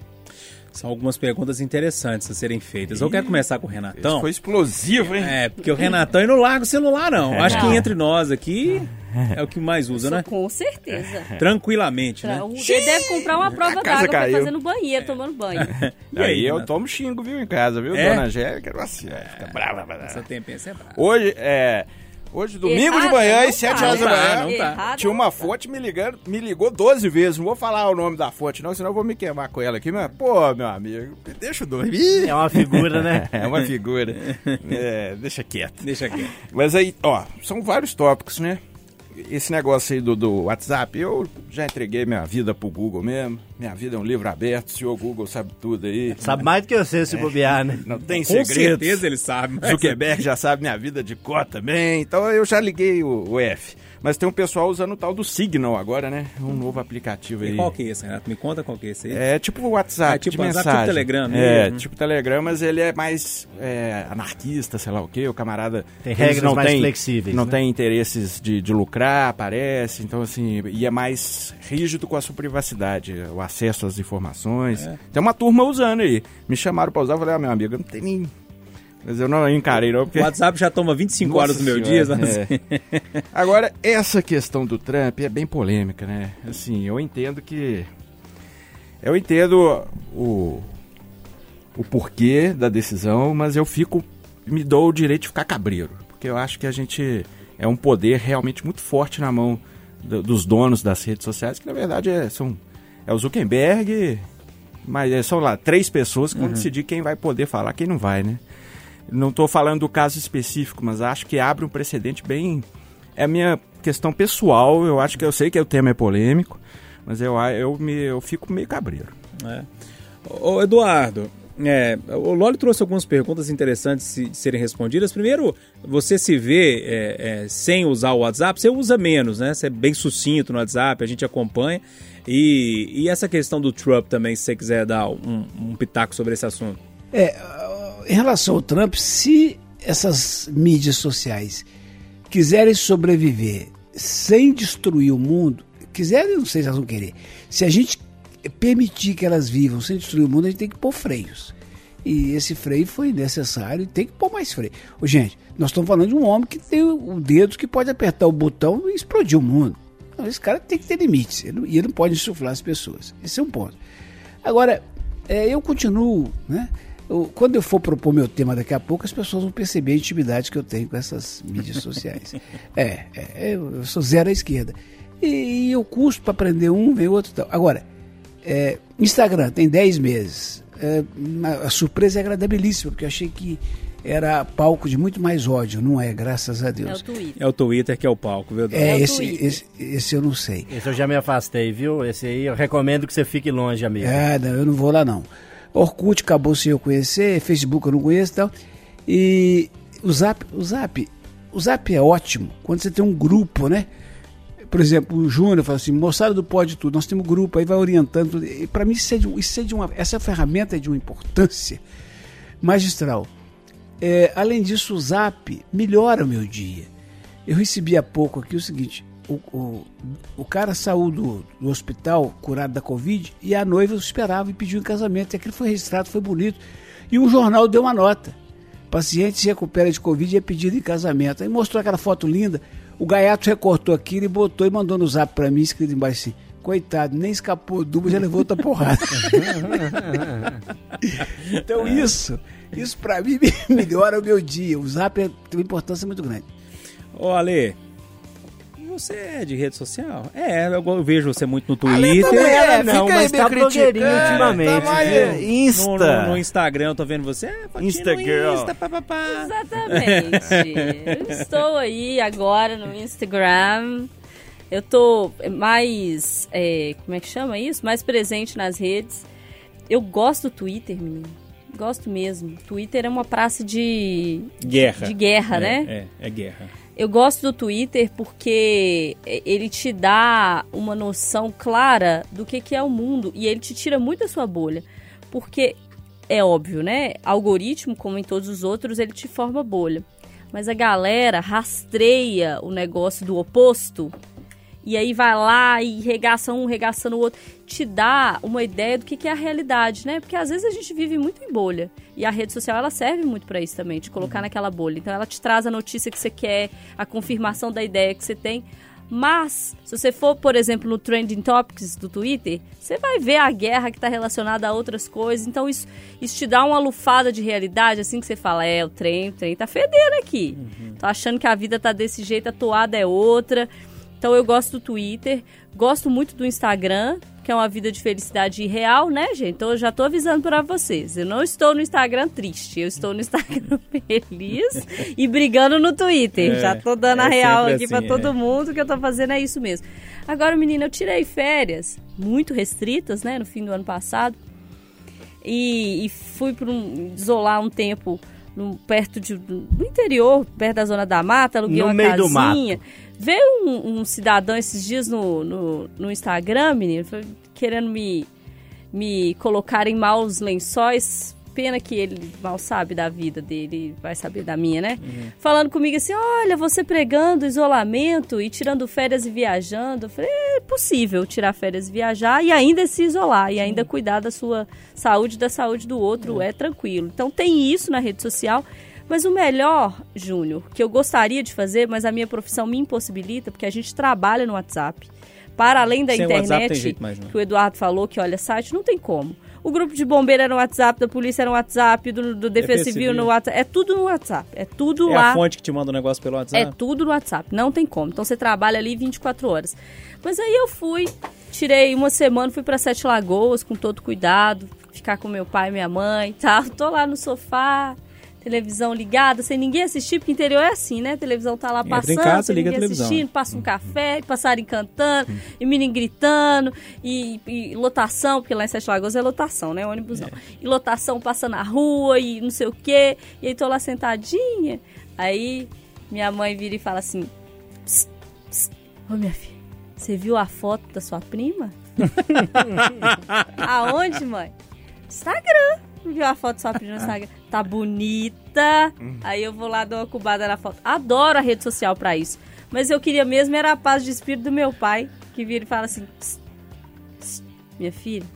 São algumas perguntas interessantes a serem feitas. Eu quero começar com o Renatão. Isso foi explosivo, hein? É, porque o Renatão não larga o celular, não. É. Acho que entre nós aqui é o que mais usa, né? Com certeza. Tranquilamente, né? Ele deve comprar uma prova d'água pra fazer no banheiro, tomando banho. e aí, eu tomo xingo, viu, em casa, viu, é? dona Angélica? Nossa, é, fica brava. brava. Essa tempência é brava. Hoje, é... Hoje, domingo Errado, de manhã, às 7 horas da manhã, tá. tinha uma fonte me ligando, me ligou 12 vezes. Não vou falar o nome da fonte, não, senão eu vou me queimar com ela aqui. Mas, pô, meu amigo, deixa eu dormir. É uma figura, né? é uma figura. É, deixa quieto. Deixa quieto. Mas aí, ó, são vários tópicos, né? Esse negócio aí do, do, WhatsApp, eu já entreguei minha vida pro Google mesmo. Minha vida é um livro aberto, o senhor Google sabe tudo aí. Sabe mais do que você se é, bobear, né? Não tem Com segredos. certeza ele sabe. Zuckerberg já sabe minha vida de cor também. Então eu já liguei o, o F. Mas tem um pessoal usando o tal do Signal agora, né? Um novo aplicativo aí. E qual que é esse, Renato? Me conta qual que é esse aí. É tipo o WhatsApp, é, tipo, WhatsApp, tipo mensagem. tipo Telegram. É, uhum. tipo Telegram, mas ele é mais é, anarquista, sei lá o quê. O camarada... Tem regras não mais tem, flexíveis, Não né? tem interesses de, de lucrar, aparece. Então, assim, e é mais rígido com a sua privacidade, o acesso às informações. É. Tem uma turma usando aí. Me chamaram pra usar, eu falei, ah, meu amigo, não tem nem mas eu não encarei, não. Porque... O WhatsApp já toma 25 Nossa horas do meu dia. Mas... É. Agora, essa questão do Trump é bem polêmica, né? Assim, eu entendo que. Eu entendo o, o porquê da decisão, mas eu fico. Me dou o direito de ficar cabreiro. Porque eu acho que a gente. É um poder realmente muito forte na mão do, dos donos das redes sociais, que na verdade é, são. É o Zuckerberg, mas é, são lá três pessoas que vão uhum. decidir quem vai poder falar, quem não vai, né? Não estou falando do caso específico, mas acho que abre um precedente bem. É a minha questão pessoal. Eu acho que eu sei que o tema é polêmico, mas eu, eu, me, eu fico meio cabreiro. É. Ô, Eduardo, é, o Loli trouxe algumas perguntas interessantes de serem respondidas. Primeiro, você se vê é, é, sem usar o WhatsApp, você usa menos, né? Você é bem sucinto no WhatsApp, a gente acompanha. E, e essa questão do Trump também, se você quiser dar um, um pitaco sobre esse assunto. É, em relação ao Trump, se essas mídias sociais quiserem sobreviver sem destruir o mundo, quiserem, não sei se elas vão querer. Se a gente permitir que elas vivam sem destruir o mundo, a gente tem que pôr freios. E esse freio foi necessário e tem que pôr mais freio. Ô, gente, nós estamos falando de um homem que tem o dedo que pode apertar o botão e explodir o mundo. Então, esse cara tem que ter limites. Ele, e ele não pode insuflar as pessoas. Esse é um ponto. Agora, é, eu continuo, né? Eu, quando eu for propor meu tema daqui a pouco, as pessoas vão perceber a intimidade que eu tenho com essas mídias sociais. é, é, eu sou zero à esquerda. E, e eu custo para aprender um, vem outro tal. Agora, é, Instagram tem 10 meses. É, a surpresa é agradabilíssima, porque eu achei que era palco de muito mais ódio, não é? Graças a Deus. É o Twitter. É o Twitter que é o palco, viu? É, É esse, esse, esse eu não sei. Esse eu já me afastei, viu? Esse aí eu recomendo que você fique longe, amigo. É, não, eu não vou lá não. Orkut acabou sem eu conhecer, Facebook eu não conheço e tal. E o Zap, o Zap, o Zap é ótimo quando você tem um grupo, né? Por exemplo, o Júnior fala assim, moçada do Pode Tudo, nós temos um grupo, aí vai orientando. E para mim isso é de, isso é de uma, essa ferramenta é de uma importância magistral. É, além disso, o Zap melhora o meu dia. Eu recebi há pouco aqui o seguinte: o, o, o cara saiu do, do hospital curado da Covid e a noiva esperava e pediu em casamento. E aquilo foi registrado, foi bonito. E um jornal deu uma nota. Paciente se recupera de Covid e é pedido em casamento. Aí mostrou aquela foto linda. O gaiato recortou aquilo e botou e mandou no zap pra mim, escrito embaixo assim. Coitado, nem escapou mas já levou outra porrada. então isso, isso pra mim melhora o meu dia. O zap é- tem uma importância muito grande. Ô, Ale, você é de rede social? É, eu, vejo você muito no Ale Twitter. também é, não, mas tá blogueirinho criticando, ultimamente, tá mais- viu? No, Insta. no- no Instagram eu tô vendo você. É, Insta girl. Insta, pá, pá, pá. Exatamente. Eu estou aí agora no Instagram. Eu tô mais. é, como é que chama isso? Mais presente nas redes. Eu gosto do Twitter, menino. Gosto mesmo. Twitter é uma praça de, Guerra. de guerra, É, né? É, é guerra. Eu gosto do Twitter porque ele te dá uma noção clara do que, que é o mundo e ele te tira muito da sua bolha. Porque é óbvio, né? Algoritmo, como em todos os outros, ele te forma bolha. Mas a galera rastreia o negócio do oposto e aí vai lá e regaça um, regaçando o outro. Te dá uma ideia do que, que é a realidade, né? Porque às vezes a gente vive muito em bolha. E a rede social, ela serve muito para isso também, te colocar naquela bolha. Então ela te traz a notícia que você quer, a confirmação da ideia que você tem. Mas, se você for, por exemplo, no Trending Topics do Twitter, você vai ver a guerra que está relacionada a outras coisas. Então, isso, isso te dá uma lufada de realidade, assim que você fala, é, o trem, o trem tá fedendo aqui. Tô achando que a vida tá desse jeito, a toada é outra. Então, eu gosto do Twitter, gosto muito do Instagram, que é uma vida de felicidade real, né, gente? Então, eu já tô avisando para vocês. Eu não estou no Instagram triste, eu estou no Instagram feliz e brigando no Twitter. É, já tô dando a é real sempre aqui assim, pra todo é. mundo. Que eu tô fazendo é isso mesmo. Agora, menina, eu tirei férias muito restritas, né, no fim do ano passado. E, e fui para um, isolar um tempo no, perto de, do interior, perto da zona da mata, aluguei No uma meio do casinha. Veio um, um cidadão esses dias no, no, no Instagram, menino, querendo me, me colocar em maus lençóis. Pena que ele mal sabe da vida dele, vai saber da minha, né? Falando comigo assim: olha, você pregando isolamento e tirando férias e viajando. Eu falei: é possível tirar férias e viajar e ainda se isolar e ainda cuidar da sua saúde da saúde do outro, é tranquilo. Então tem isso na rede social. Mas o melhor, Júnior, que eu gostaria de fazer, mas a minha profissão me impossibilita, porque a gente trabalha no WhatsApp. Para além da Sem internet, tem jeito mais não. que o Eduardo falou que olha site, não tem como. O grupo de bombeiro era no WhatsApp, da polícia era no WhatsApp, do, do Defesa Civil no. WhatsApp. É tudo no WhatsApp. É tudo É lá. a fonte que te manda o negócio pelo WhatsApp? É tudo no WhatsApp, não tem como. Então você trabalha ali 24 horas. Mas aí eu fui, tirei uma semana, fui para Sete Lagoas com todo cuidado, ficar com meu pai e minha mãe e tal. Tô lá no sofá, televisão ligada, sem ninguém assistir, porque interior é assim, né? A televisão tá lá Entra em passando, casa, sem liga a ninguém televisão. assistindo, passa um café, passarinho cantando, e menino gritando, e, e lotação, porque lá em Sete Lagoas é lotação, né? Ônibus não. E lotação passa na rua e não sei o quê. E aí tô lá sentadinha. Aí minha mãe vira e fala assim: "Psst, psst, Ô minha filha, você viu a foto da sua prima? Aonde, mãe? Instagram. Viu a foto da sua prima no Instagram? Tá bonita. Aí eu vou lá dar uma cubada na foto. Adoro a rede social pra isso. Mas eu queria mesmo era a paz de espírito do meu pai, que vira e fala assim: "Psst, psst, minha filha,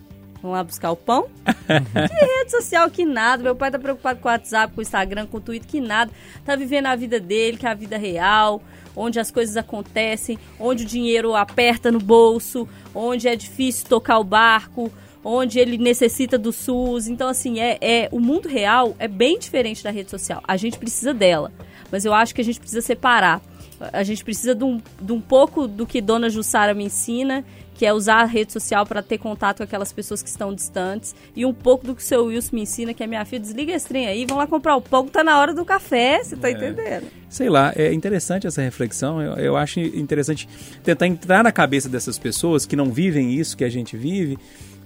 vamos lá buscar o pão? que rede social que nada. Meu pai tá preocupado com o WhatsApp, com o Instagram, com o Twitter, que nada. Tá vivendo a vida dele, que é a vida real, onde as coisas acontecem, onde o dinheiro aperta no bolso, onde é difícil tocar o barco, onde ele necessita do SUS. Então, assim, é, é o mundo real é bem diferente da rede social. A gente precisa dela, mas eu acho que a gente precisa separar. A gente precisa de um, de um pouco do que Dona Jussara me ensina que é usar a rede social para ter contato com aquelas pessoas que estão distantes. E um pouco do que o seu Wilson me ensina, que é minha filha, desliga esse trem aí, vão lá comprar o pão, tá na hora do café, você tá é. entendendo? Sei lá, é interessante essa reflexão, eu, eu acho interessante tentar entrar na cabeça dessas pessoas que não vivem isso que a gente vive,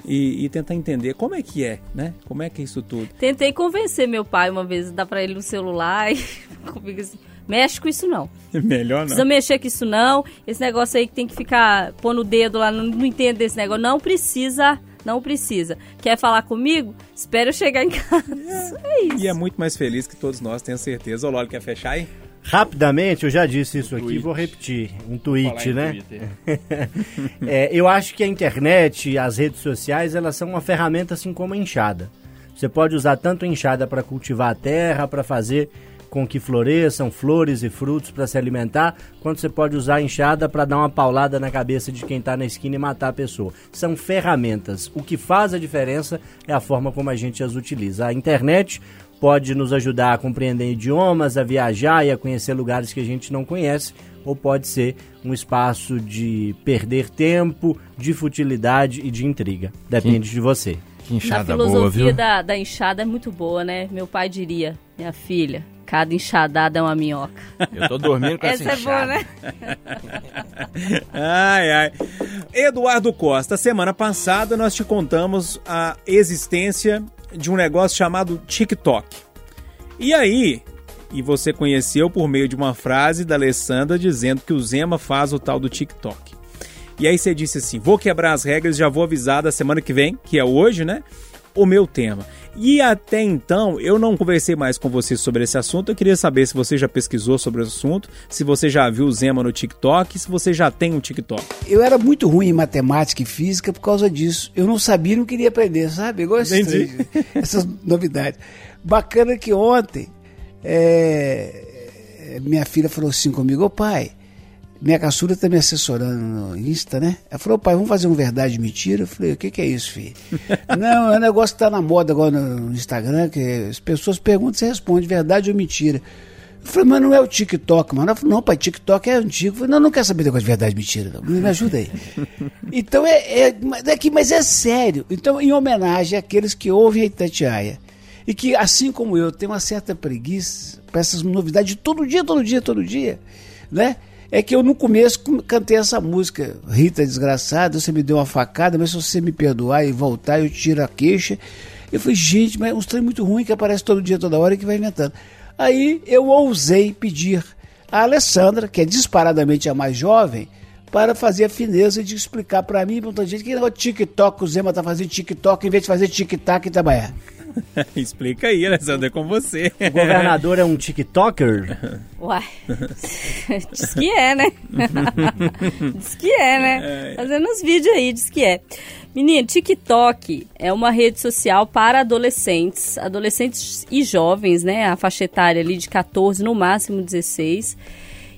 e, e, tentar entender como é que é, né? Como é que é isso tudo. Tentei convencer meu pai uma vez, dar para ele no celular e comigo assim, Mexe com isso não. Melhor não. Precisa mexer com isso não. Esse negócio aí que tem que ficar pondo o dedo lá, não, não entendo desse negócio. Não precisa, não precisa. Quer falar comigo? Espera eu chegar em casa. É, é isso. E é muito mais feliz que todos nós, tenho certeza. O Lolo quer fechar aí? Rapidamente, eu já disse isso aqui, vou repetir. Um tweet, né? é, eu acho que a internet as redes sociais, elas são uma ferramenta assim como a enxada. Você pode usar tanto a enxada para cultivar a terra, para fazer com que floresçam flores e frutos para se alimentar, quanto você pode usar a enxada para dar uma paulada na cabeça de quem está na esquina e matar a pessoa. São ferramentas. O que faz a diferença é a forma como a gente as utiliza. A internet pode nos ajudar a compreender idiomas, a viajar e a conhecer lugares que a gente não conhece, ou pode ser um espaço de perder tempo, de futilidade e de intriga. Depende de você. Que enxada a filosofia boa, viu? Da, da enxada é muito boa, né? Meu pai diria, minha filha, Cada enxadada é uma minhoca. Eu tô dormindo com essa, essa enxada. é boa, né? ai, ai. Eduardo Costa, semana passada nós te contamos a existência de um negócio chamado TikTok. E aí, e você conheceu por meio de uma frase da Alessandra dizendo que o Zema faz o tal do TikTok. E aí você disse assim: vou quebrar as regras, já vou avisar da semana que vem, que é hoje, né? O meu tema. E até então, eu não conversei mais com você sobre esse assunto. Eu queria saber se você já pesquisou sobre o assunto, se você já viu o Zema no TikTok, se você já tem um TikTok. Eu era muito ruim em matemática e física por causa disso. Eu não sabia, não queria aprender, sabe? Eu gosto essas novidades. Bacana que ontem é, minha filha falou assim comigo, ô pai, minha caçula está me assessorando no Insta, né? Ela falou, pai, vamos fazer um verdade mentira? Eu falei, o que, que é isso, filho? não, é um negócio que está na moda agora no Instagram, que as pessoas perguntam e você responde, verdade ou mentira. Eu falei, mas não é o TikTok, mano. Ela falou, não, pai, TikTok é antigo. Eu falei, não, não quero saber negócio de verdade mentira, não. Me ajuda aí. então é, é, é, mas é sério. Então, em homenagem àqueles que ouvem a Itatiaia e que, assim como eu, tem uma certa preguiça para essas novidades todo dia, todo dia, todo dia, né? É que eu no começo cantei essa música, Rita Desgraçada, você me deu uma facada, mas se você me perdoar e voltar, eu tiro a queixa. Eu falei, gente, mas é um trem muito ruim que aparece todo dia, toda hora e que vai inventando. Aí eu ousei pedir a Alessandra, que é disparadamente a mais jovem, para fazer a fineza de explicar para mim, muita gente, que negócio TikTok, o Zema tá fazendo TikTok em vez de fazer tic-tac e trabalhar. Explica aí, Alessandra, é com você. O governador é um TikToker? Uai, diz que é, né? diz que é, né? É. Fazendo os vídeos aí, diz que é. Menino, TikTok é uma rede social para adolescentes, adolescentes e jovens, né? A faixa etária ali de 14, no máximo 16.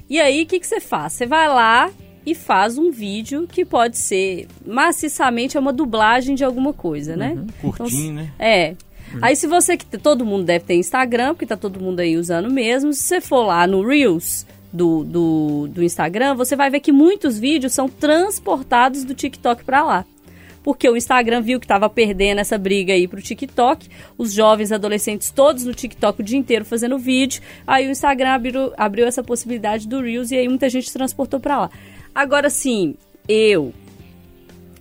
E aí, o que, que você faz? Você vai lá e faz um vídeo que pode ser maciçamente é uma dublagem de alguma coisa, né? Uhum, curtinho, então, né? É, Aí se você que todo mundo deve ter Instagram, porque tá todo mundo aí usando mesmo, se você for lá no Reels do, do, do Instagram, você vai ver que muitos vídeos são transportados do TikTok para lá porque o Instagram viu que estava perdendo essa briga aí pro TikTok, os jovens adolescentes todos no TikTok o dia inteiro fazendo vídeo, aí o Instagram abriu, abriu essa possibilidade do Reels e aí muita gente transportou para lá. Agora sim, eu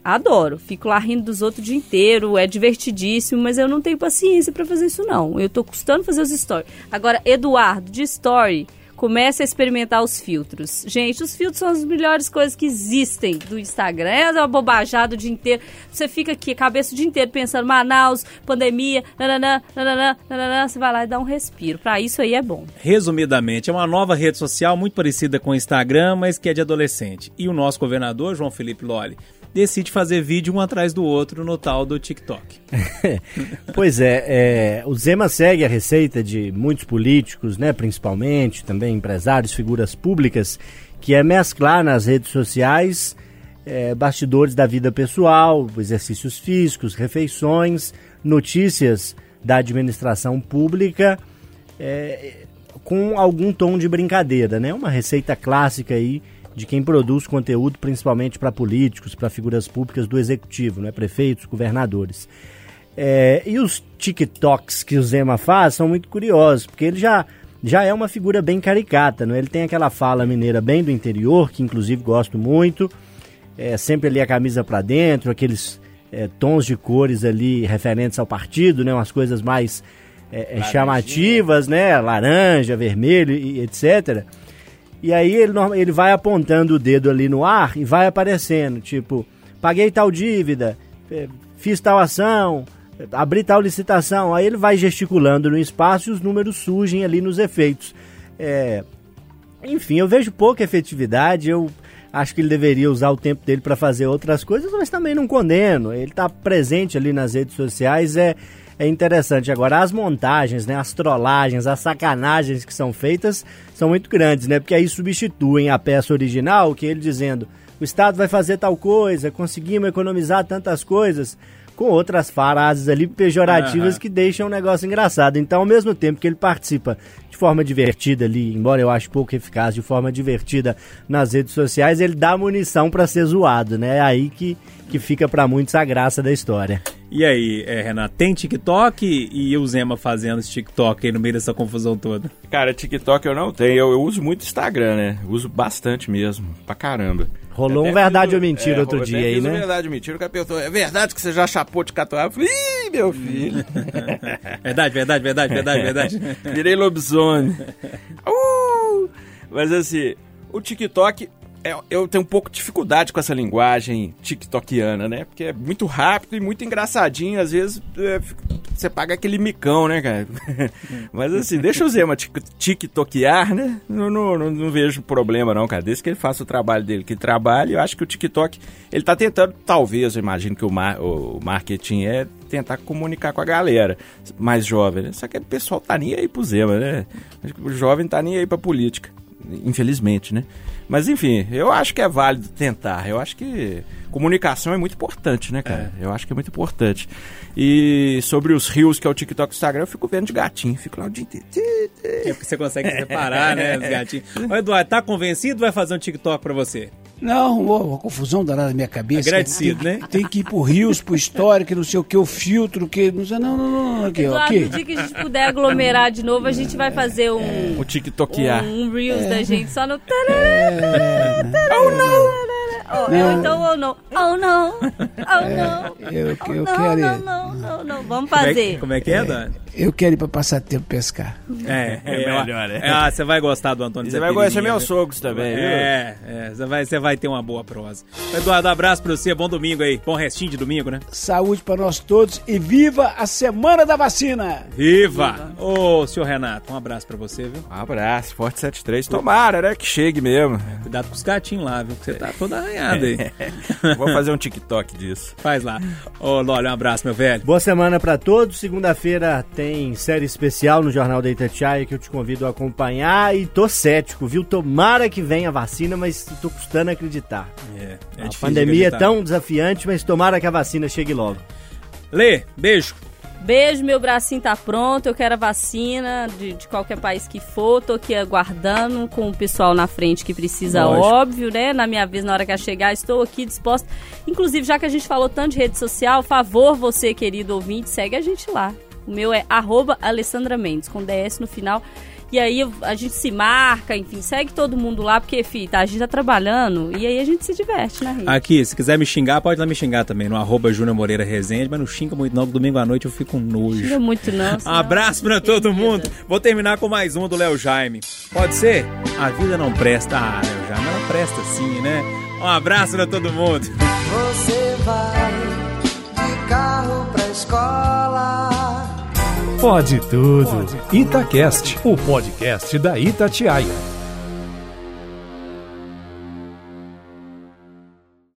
Adoro. Fico lá rindo dos outros o dia inteiro, é divertidíssimo, mas eu não tenho paciência para fazer isso não. Eu tô custando fazer os stories. Agora, Eduardo, de story, comece a experimentar os filtros. Gente, os filtros são as melhores coisas que existem do Instagram. É uma bobajada o dia inteiro. Você fica aqui, cabeça o dia inteiro pensando, Manaus, pandemia, nananã, nananã, nananã. Você vai lá e dá um respiro. Para isso aí é bom. Resumidamente, é uma nova rede social muito parecida com o Instagram, mas que é de adolescente. E o nosso governador, João Felipe Lolli, decide fazer vídeo um atrás do outro no tal do TikTok. pois é, é, o Zema segue a receita de muitos políticos, né, principalmente, também empresários, figuras públicas, que é mesclar nas redes sociais é, bastidores da vida pessoal, exercícios físicos, refeições, notícias da administração pública, é, com algum tom de brincadeira, né? Uma receita clássica aí de quem produz conteúdo, principalmente para políticos, para figuras públicas do executivo, né? Prefeitos, governadores. É, e os TikToks que o Zema faz são muito curiosos, porque ele já, já é uma figura bem caricata, né? Ele tem aquela fala mineira bem do interior, que inclusive gosto muito, é, sempre ali a camisa para dentro, aqueles é, tons de cores ali referentes ao partido, né? Umas coisas mais é, é chamativas, né? Laranja, vermelho e etc. E aí ele, ele vai apontando o dedo ali no ar e vai aparecendo, tipo, paguei tal dívida, é, fiz tal ação, abri tal licitação. Aí ele vai gesticulando no espaço e os números surgem ali nos efeitos. É, enfim, eu vejo pouca efetividade, eu acho que ele deveria usar o tempo dele para fazer outras coisas, mas também não condeno. Ele está presente ali nas redes sociais, é, é interessante. Agora, as montagens, né, as trollagens, as sacanagens que são feitas são muito grandes, né? Porque aí substituem a peça original, que ele dizendo o Estado vai fazer tal coisa, conseguimos economizar tantas coisas com outras frases ali pejorativas uhum. que deixam o negócio engraçado. Então, ao mesmo tempo que ele participa de forma divertida ali, embora eu ache pouco eficaz, de forma divertida nas redes sociais, ele dá munição para ser zoado, né? É aí que, que fica para muitos a graça da história. E aí, é, Renato, tem TikTok e o Zema fazendo esse TikTok aí no meio dessa confusão toda? Cara, TikTok eu não tenho, eu, eu uso muito Instagram, né? Uso bastante mesmo, pra caramba. Rolou um verdade ou mentira é, outro dia aí, né? verdade ou mentira, o cara perguntou, é verdade que você já chapou de catuaba? Eu falei, ih, meu filho. verdade, verdade, verdade, verdade, verdade. Virei lobisomem. Uh! Mas assim, o TikTok é, eu tenho um pouco de dificuldade com essa linguagem tiktokiana, né? Porque é muito rápido e muito engraçadinho. Às vezes é, você paga aquele micão, né, cara? Mas assim, deixa o Zema tiktokear, né? Não, não, não, não, vejo problema não, cara. Desde que ele faça o trabalho dele, que trabalhe, eu acho que o TikTok, ele tá tentando, talvez, eu imagino que o, mar, o marketing é tentar comunicar com a galera mais jovem, né? Só que o pessoal tá nem aí pro Zema, né? O jovem tá nem aí pra política, infelizmente, né? Mas enfim, eu acho que é válido tentar. Eu acho que comunicação é muito importante, né, cara? É. Eu acho que é muito importante. E sobre os rios, que é o TikTok e Instagram, eu fico vendo de gatinho. Fico lá o dia inteiro. É porque você consegue separar, né, os gatinhos. Ô, Eduardo, tá convencido vai fazer um TikTok pra você? Não, uma confusão danada na minha cabeça. Agradecido, tem, né? Tem que ir pro rios, pro histórico, não sei o que, o filtro, que. Não sei, não, não, não, não. Aqui, Eduardo, no dia que a gente puder aglomerar de novo, a gente vai fazer um. O TikTokear. Um, um Reels é. da gente só no. É. Oh, não! Oh, não. então ou não. Oh, não. Oh, não. Eu, eu oh, quero não, não, não, não, não. Vamos fazer. Como é que, como é, que é, é Eu quero ir pra passar tempo pescar. É, é, é melhor, é. Ah, você vai gostar do Antônio Você vai conhecer meus sogros também? É, é você, vai, você vai ter uma boa prosa. Eduardo, abraço pra você, bom domingo aí. Bom restinho de domingo, né? Saúde pra nós todos e viva a Semana da Vacina! Viva! Ô, oh, senhor Renato, um abraço pra você, viu? Um abraço, Forte 73. Tomara, né? Que chegue mesmo. Cuidado com os gatinhos lá, viu? Que você tá toda arranhada aí. Vou fazer um TikTok disso. Faz lá. Ô, Lólio, um abraço, meu velho. Boa semana para todos. Segunda-feira tem série especial no Jornal da Itatiaia que eu te convido a acompanhar. E tô cético, viu? Tomara que venha a vacina, mas tô custando acreditar. É, é a pandemia é tão desafiante, mas tomara que a vacina chegue logo. Lê, beijo. Beijo, meu bracinho tá pronto. Eu quero a vacina de, de qualquer país que for. Tô aqui aguardando com o pessoal na frente que precisa, Lógico. óbvio, né? Na minha vez, na hora que chegar, estou aqui disposta. Inclusive, já que a gente falou tanto de rede social, favor, você, querido ouvinte, segue a gente lá. O meu é arroba Alessandra Mendes, com DS no final. E aí a gente se marca, enfim, segue todo mundo lá, porque, fi, tá, a gente tá trabalhando e aí a gente se diverte, né, Rio? Aqui, se quiser me xingar, pode lá me xingar também, no arroba Júnior Moreira Rezende, mas não xinga muito não, que domingo à noite eu fico com nojo. Xinga muito não. Abraço pra todo mundo. Vou terminar com mais um do Léo Jaime. Pode ser? A vida não presta. Ah, Léo Jaime, ela presta sim, né? Um abraço pra todo mundo. Você vai de carro pra escola Pode tudo. Itacast, o podcast da Itatiaia.